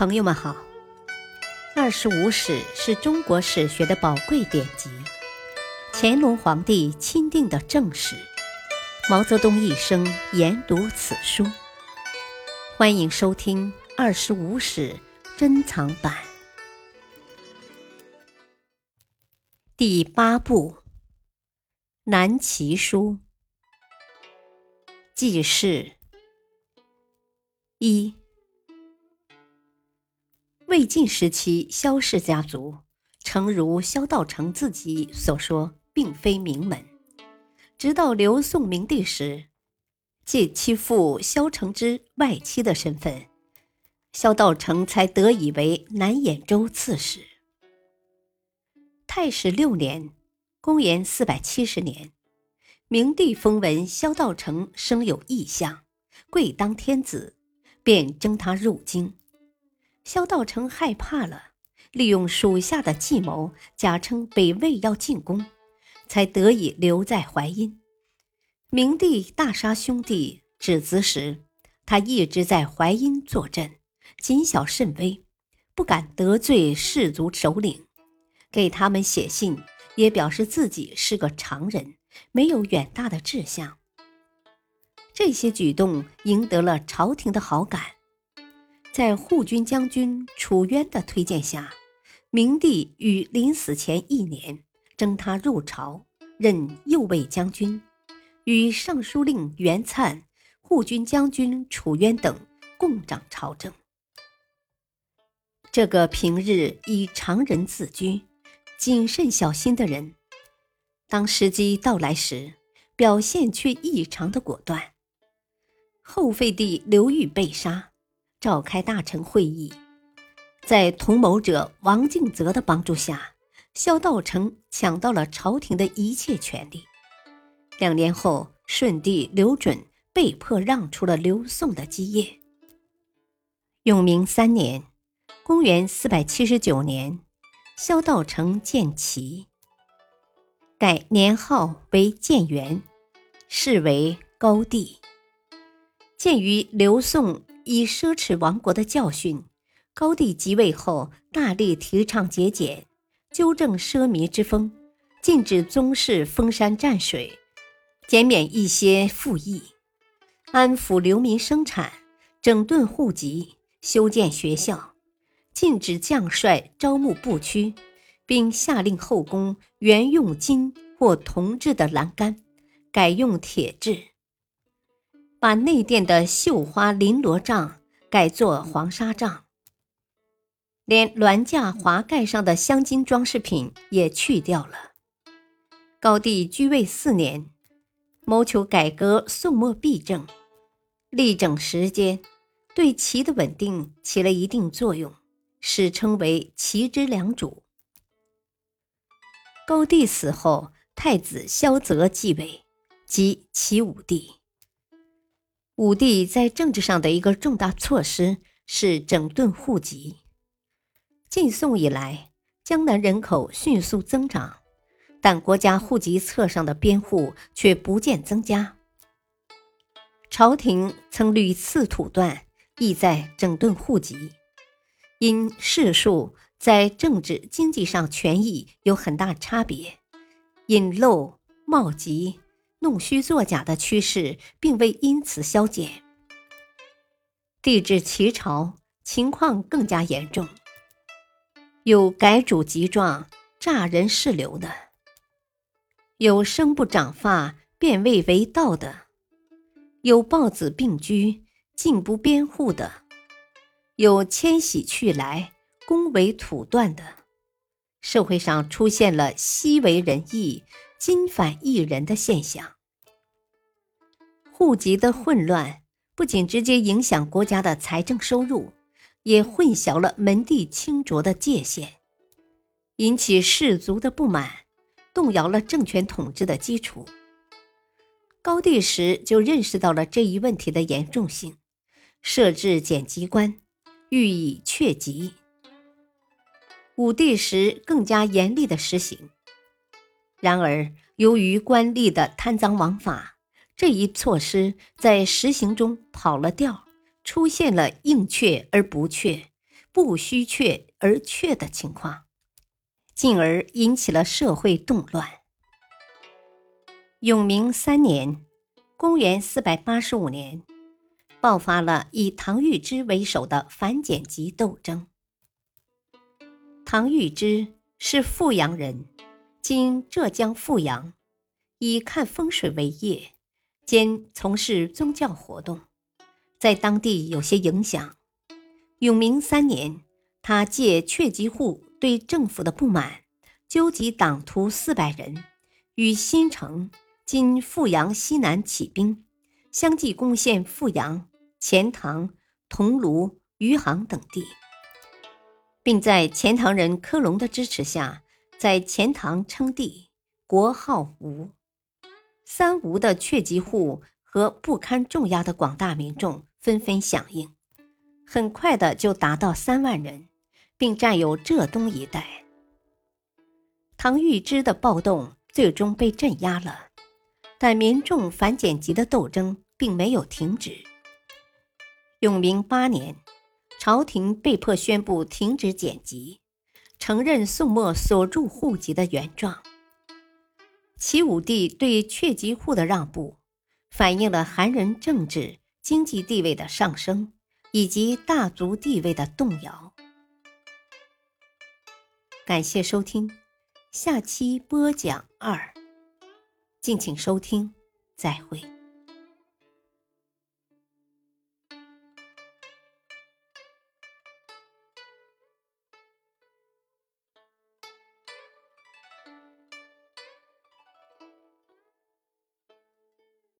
朋友们好，《二十五史》是中国史学的宝贵典籍，乾隆皇帝钦定的正史，毛泽东一生研读此书。欢迎收听《二十五史》珍藏版第八部《南齐书》记事一。魏晋时期，萧氏家族，诚如萧道成自己所说，并非名门。直到刘宋明帝时，借其父萧承之外戚的身份，萧道成才得以为南兖州刺史。太史六年（公元470年），明帝封闻萧道成生有异象，贵当天子，便征他入京。萧道成害怕了，利用属下的计谋，假称北魏要进攻，才得以留在淮阴。明帝大杀兄弟指子时，他一直在淮阴坐镇，谨小慎微，不敢得罪士族首领，给他们写信也表示自己是个常人，没有远大的志向。这些举动赢得了朝廷的好感。在护军将军楚渊的推荐下，明帝于临死前一年征他入朝，任右卫将军，与尚书令袁粲、护军将军楚渊等共掌朝政。这个平日以常人自居、谨慎小心的人，当时机到来时，表现却异常的果断。后废帝刘裕被杀。召开大臣会议，在同谋者王敬泽的帮助下，萧道成抢到了朝廷的一切权力。两年后，顺帝刘准被迫让出了刘宋的基业。永明三年（公元479年），萧道成建齐，改年号为建元，是为高帝。鉴于刘宋。以奢侈亡国的教训，高帝即位后大力提倡节俭，纠正奢靡之风，禁止宗室封山占水，减免一些赋役，安抚流民生产，整顿户籍，修建学校，禁止将帅招募部曲，并下令后宫原用金或铜制的栏杆，改用铁制。把内殿的绣花绫罗帐改作黄纱帐，连銮驾华盖上的镶金装饰品也去掉了。高帝居位四年，谋求改革宋末弊政，历整时间，对齐的稳定起了一定作用，史称为齐之良主。高帝死后，太子萧泽继位，即齐武帝。武帝在政治上的一个重大措施是整顿户籍。晋宋以来，江南人口迅速增长，但国家户籍册上的编户却不见增加。朝廷曾屡次土断，意在整顿户籍，因世数在政治经济上权益有很大差别，隐漏冒籍。弄虚作假的趋势并未因此消减。帝至齐朝，情况更加严重。有改主即状、诈人事流的；有生不长发、变位为盗的；有抱子并居、竟不编户的；有迁徙去来、宫为土断的。社会上出现了昔为仁义。今反一人的现象，户籍的混乱不仅直接影响国家的财政收入，也混淆了门第清浊的界限，引起士族的不满，动摇了政权统治的基础。高帝时就认识到了这一问题的严重性，设置检机关，予以确籍。武帝时更加严厉的实行。然而，由于官吏的贪赃枉法，这一措施在实行中跑了调，出现了应确而不确、不虚阙而阙的情况，进而引起了社会动乱。永明三年（公元485年），爆发了以唐玉之为首的反简籍斗争。唐玉之是富阳人，今浙江富阳，以看风水为业，兼从事宗教活动。在当地有些影响。永明三年，他借阙籍户对政府的不满，纠集党徒四百人，与新城（今富阳西南）起兵，相继攻陷富阳、钱塘、桐庐、余杭等地，并在钱塘人柯隆的支持下，在钱塘称帝，国号吴。三吴的阙籍户和不堪重压的广大民众。纷纷响应，很快的就达到三万人，并占有浙东一带。唐玉芝的暴动最终被镇压了，但民众反简籍的斗争并没有停止。永明八年，朝廷被迫宣布停止简籍，承认宋末所著户籍的原状。齐武帝对阙籍户的让步，反映了韩人政治。经济地位的上升，以及大族地位的动摇。感谢收听，下期播讲二，敬请收听，再会。